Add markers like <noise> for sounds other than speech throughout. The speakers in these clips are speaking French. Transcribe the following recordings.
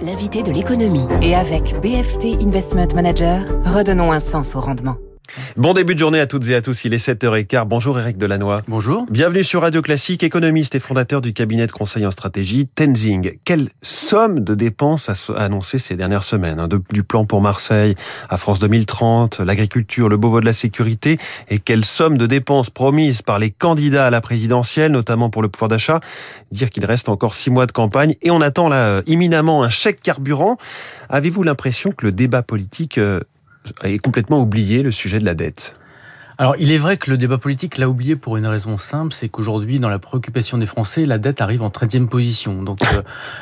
L'invité de l'économie. Et avec BFT Investment Manager, redonnons un sens au rendement. Bon début de journée à toutes et à tous, il est 7h15. Bonjour Eric Delannoy. Bonjour. Bienvenue sur Radio Classique, économiste et fondateur du cabinet de conseil en stratégie Tenzing. Quelle somme de dépenses a annoncé ces dernières semaines hein, Du plan pour Marseille à France 2030, l'agriculture, le Beauvau de la sécurité, et quelle somme de dépenses promises par les candidats à la présidentielle, notamment pour le pouvoir d'achat? Dire qu'il reste encore six mois de campagne et on attend là euh, imminemment un chèque carburant. Avez-vous l'impression que le débat politique euh, est complètement oublié le sujet de la dette. Alors, il est vrai que le débat politique l'a oublié pour une raison simple, c'est qu'aujourd'hui, dans la préoccupation des Français, la dette arrive en 13e position. Donc,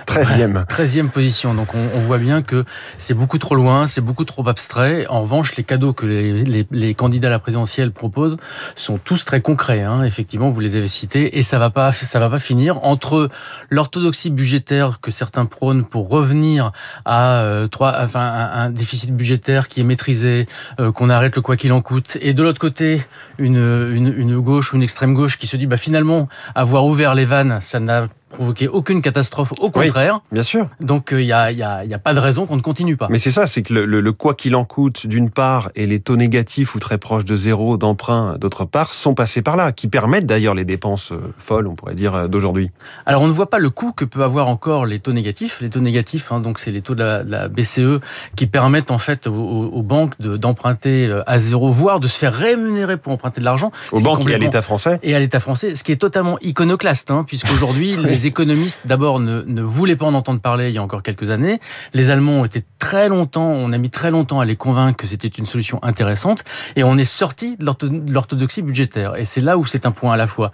13e. Euh, <laughs> 13e <laughs> position. Donc, on, on voit bien que c'est beaucoup trop loin, c'est beaucoup trop abstrait. En revanche, les cadeaux que les, les, les, candidats à la présidentielle proposent sont tous très concrets. Hein. Effectivement, vous les avez cités, et ça va pas, ça va pas finir entre l'orthodoxie budgétaire que certains prônent pour revenir à euh, trois, enfin, un, un, déficit budgétaire qui est maîtrisé, euh, qu'on arrête le quoi qu'il en coûte, et de l'autre côté une, une, gauche ou une extrême gauche qui se dit bah finalement avoir ouvert les vannes ça n'a provoquer aucune catastrophe, au contraire. Oui, bien sûr. Donc il euh, n'y a, y a, y a, pas de raison qu'on ne continue pas. Mais c'est ça, c'est que le, le, le quoi qu'il en coûte d'une part et les taux négatifs ou très proches de zéro d'emprunt d'autre part sont passés par là, qui permettent d'ailleurs les dépenses euh, folles, on pourrait dire, euh, d'aujourd'hui. Alors on ne voit pas le coût que peut avoir encore les taux négatifs. Les taux négatifs, hein, donc c'est les taux de la, de la, BCE qui permettent en fait aux, aux banques d'emprunter à zéro, voire de se faire rémunérer pour emprunter de l'argent. Aux banques et à l'État français. Et à l'État français, ce qui est totalement iconoclaste, hein, puisqu'aujourd'hui <laughs> les les économistes, d'abord, ne, ne, voulaient pas en entendre parler il y a encore quelques années. Les Allemands ont été très longtemps, on a mis très longtemps à les convaincre que c'était une solution intéressante. Et on est sorti de l'orthodoxie budgétaire. Et c'est là où c'est un point à la fois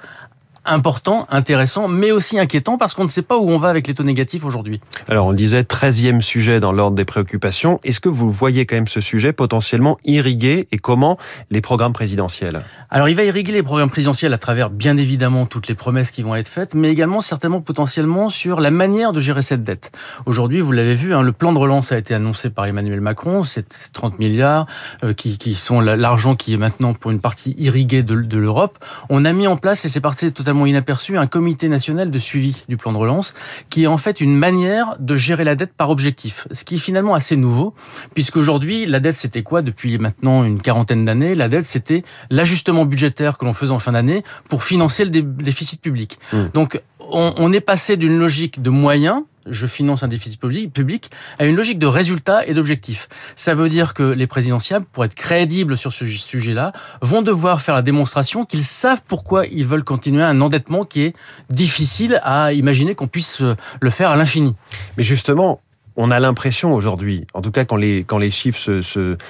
important, intéressant, mais aussi inquiétant parce qu'on ne sait pas où on va avec les taux négatifs aujourd'hui. Alors on disait 13e sujet dans l'ordre des préoccupations. Est-ce que vous voyez quand même ce sujet potentiellement irriguer et comment les programmes présidentiels? Alors il va irriguer les programmes présidentiels à travers bien évidemment toutes les promesses qui vont être faites, mais également certainement potentiellement sur la manière de gérer cette dette. Aujourd'hui, vous l'avez vu, hein, le plan de relance a été annoncé par Emmanuel Macron, c'est 30 milliards euh, qui, qui, sont l'argent qui est maintenant pour une partie irriguée de, de l'Europe. On a mis en place, et c'est parti totalement inaperçu un comité national de suivi du plan de relance qui est en fait une manière de gérer la dette par objectif. Ce qui est finalement assez nouveau puisqu'aujourd'hui la dette c'était quoi depuis maintenant une quarantaine d'années? La dette c'était l'ajustement budgétaire que l'on faisait en fin d'année pour financer le déficit public. Mmh. Donc on, on est passé d'une logique de moyens je finance un déficit public, à une logique de résultat et d'objectif. Ça veut dire que les présidentiables, pour être crédibles sur ce sujet-là, vont devoir faire la démonstration qu'ils savent pourquoi ils veulent continuer un endettement qui est difficile à imaginer qu'on puisse le faire à l'infini. Mais justement, on a l'impression aujourd'hui, en tout cas quand les, quand les chiffres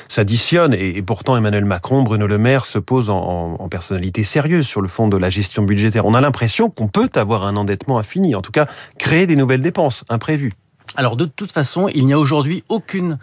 s'additionnent, se, et, pourtant Emmanuel Macron, Bruno Le Maire se posent en, en, personnalité sérieuse sur le fond de la gestion budgétaire, on a l'impression qu'on peut avoir un endettement infini, en tout cas créer des nouvelles dépenses imprévues. Alors de toute façon, il n'y a aujourd'hui aucune,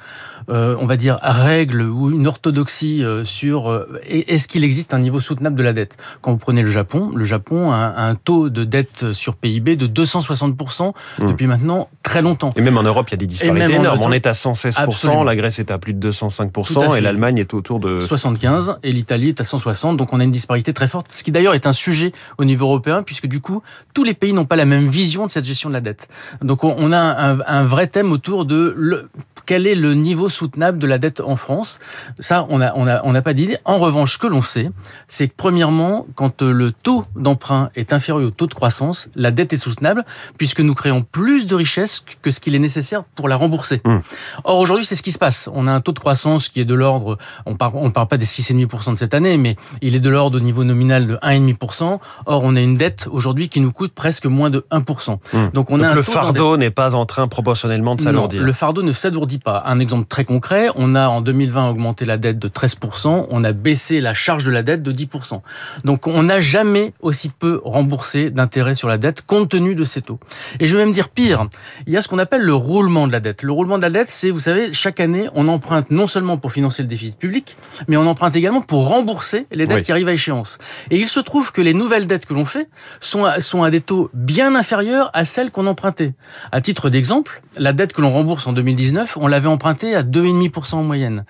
euh, on va dire, règle ou une orthodoxie euh, sur euh, est-ce qu'il existe un niveau soutenable de la dette? Quand vous prenez le Japon, le Japon a un, un taux de dette sur PIB de 260% mmh. depuis maintenant très longtemps. Et même en Europe, il y a des disparités énormes. On est à 116%, Absolument. la Grèce est à plus de 205% et l'Allemagne est autour de 75% et l'Italie est à 160. Donc on a une disparité très forte, ce qui d'ailleurs est un sujet au niveau européen puisque du coup tous les pays n'ont pas la même vision de cette gestion de la dette. Donc on, a un, un un vrai thème autour de le, quel est le niveau soutenable de la dette en France? Ça, on n'a on a, on a pas d'idée. En revanche, ce que l'on sait, c'est que premièrement, quand le taux d'emprunt est inférieur au taux de croissance, la dette est soutenable puisque nous créons plus de richesses que ce qu'il est nécessaire pour la rembourser. Mmh. Or, aujourd'hui, c'est ce qui se passe. On a un taux de croissance qui est de l'ordre, on parle, on parle pas des 6,5% de cette année, mais il est de l'ordre au niveau nominal de 1,5%. Or, on a une dette aujourd'hui qui nous coûte presque moins de 1%. Mmh. Donc, on Donc a un le fardeau n'est pas en train proportionnellement de s'alourdir. Le fardeau ne s'alourdit pas. Un exemple très concret, on a en 2020 augmenté la dette de 13%, on a baissé la charge de la dette de 10%. Donc on n'a jamais aussi peu remboursé d'intérêts sur la dette compte tenu de ces taux. Et je vais même dire pire, il y a ce qu'on appelle le roulement de la dette. Le roulement de la dette, c'est, vous savez, chaque année, on emprunte non seulement pour financer le déficit public, mais on emprunte également pour rembourser les dettes oui. qui arrivent à échéance. Et il se trouve que les nouvelles dettes que l'on fait sont à, sont à des taux bien inférieurs à celles qu'on empruntait. À titre d'exemple, la dette que l'on rembourse en 2019, on l'avait emprunté à 2,5% en moyenne.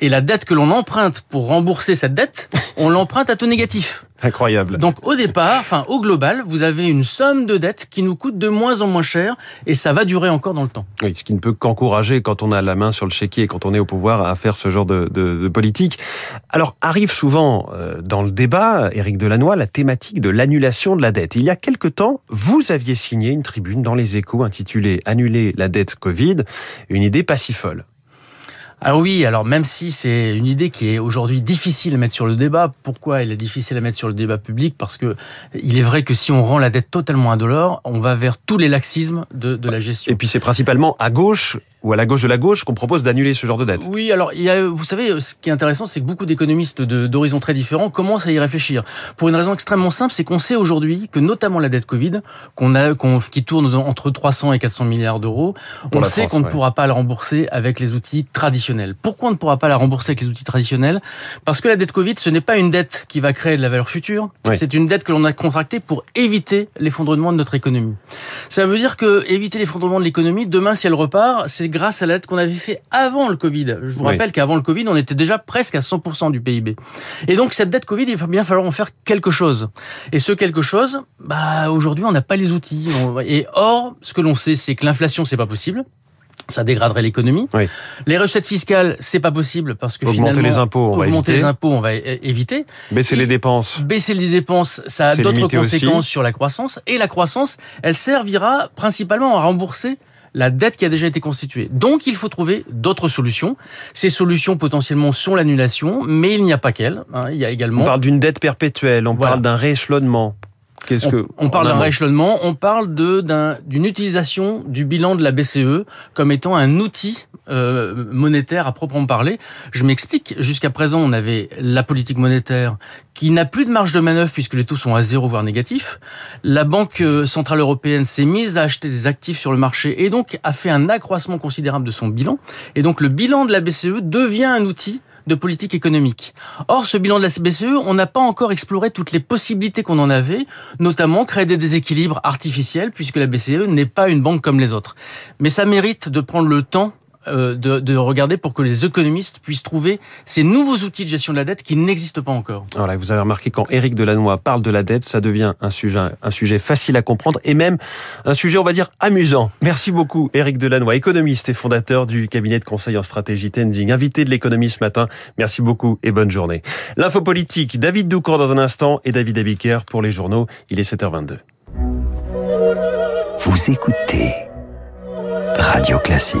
Et la dette que l'on emprunte pour rembourser cette dette, <laughs> on l'emprunte à taux négatif. Incroyable. Donc au départ, enfin au global, vous avez une somme de dettes qui nous coûte de moins en moins cher et ça va durer encore dans le temps. Oui, ce qui ne peut qu'encourager quand on a la main sur le chéquier et quand on est au pouvoir à faire ce genre de, de, de politique. Alors arrive souvent euh, dans le débat, Éric Delannoy, la thématique de l'annulation de la dette. Il y a quelque temps, vous aviez signé une tribune dans les échos intitulée Annuler la dette Covid, une idée pas si folle. Ah oui, alors même si c'est une idée qui est aujourd'hui difficile à mettre sur le débat, pourquoi elle est difficile à mettre sur le débat public? Parce que il est vrai que si on rend la dette totalement indolore, on va vers tous les laxismes de, de la gestion. Et puis c'est principalement à gauche ou à la gauche de la gauche qu'on propose d'annuler ce genre de dette. Oui, alors il y a, vous savez, ce qui est intéressant, c'est que beaucoup d'économistes d'horizons très différents commencent à y réfléchir. Pour une raison extrêmement simple, c'est qu'on sait aujourd'hui que notamment la dette Covid, qu'on a, qu'on, qui tourne entre 300 et 400 milliards d'euros, on sait qu'on ouais. ne pourra pas la rembourser avec les outils traditionnels. Pourquoi on ne pourra pas la rembourser avec les outils traditionnels Parce que la dette Covid, ce n'est pas une dette qui va créer de la valeur future, oui. c'est une dette que l'on a contractée pour éviter l'effondrement de notre économie. Ça veut dire que éviter l'effondrement de l'économie, demain si elle repart, c'est grâce à l'aide qu'on avait fait avant le Covid. Je vous oui. rappelle qu'avant le Covid, on était déjà presque à 100% du PIB. Et donc cette dette Covid, il va bien falloir en faire quelque chose. Et ce quelque chose, bah aujourd'hui, on n'a pas les outils. Et or, ce que l'on sait, c'est que l'inflation, c'est pas possible ça dégraderait l'économie. Oui. Les recettes fiscales, c'est pas possible parce que augmenter finalement les impôts, on va augmenter les impôts, on va éviter. Baisser les dépenses. Baisser les dépenses, ça a d'autres conséquences aussi. sur la croissance et la croissance, elle servira principalement à rembourser la dette qui a déjà été constituée. Donc il faut trouver d'autres solutions. Ces solutions potentiellement sont l'annulation, mais il n'y a pas qu'elle. Hein. Il y a également. On parle d'une dette perpétuelle, on voilà. parle d'un rééchelonnement. Qu'est-ce on, que on parle d'un rééchelonnement, on parle de d'une utilisation du bilan de la BCE comme étant un outil euh, monétaire à proprement parler. Je m'explique. Jusqu'à présent, on avait la politique monétaire qui n'a plus de marge de manœuvre puisque les taux sont à zéro voire négatifs. La Banque euh, centrale européenne s'est mise à acheter des actifs sur le marché et donc a fait un accroissement considérable de son bilan. Et donc le bilan de la BCE devient un outil de politique économique. Or, ce bilan de la BCE, on n'a pas encore exploré toutes les possibilités qu'on en avait, notamment créer des déséquilibres artificiels, puisque la BCE n'est pas une banque comme les autres. Mais ça mérite de prendre le temps de, de, regarder pour que les économistes puissent trouver ces nouveaux outils de gestion de la dette qui n'existent pas encore. Voilà, vous avez remarqué quand Éric Delannoy parle de la dette, ça devient un sujet, un sujet facile à comprendre et même un sujet, on va dire, amusant. Merci beaucoup, Éric Delannoy, économiste et fondateur du cabinet de conseil en stratégie Tenzing, invité de l'économie ce matin. Merci beaucoup et bonne journée. L'info politique, David Doucan dans un instant et David Abiker pour les journaux. Il est 7h22. Vous écoutez Radio Classique.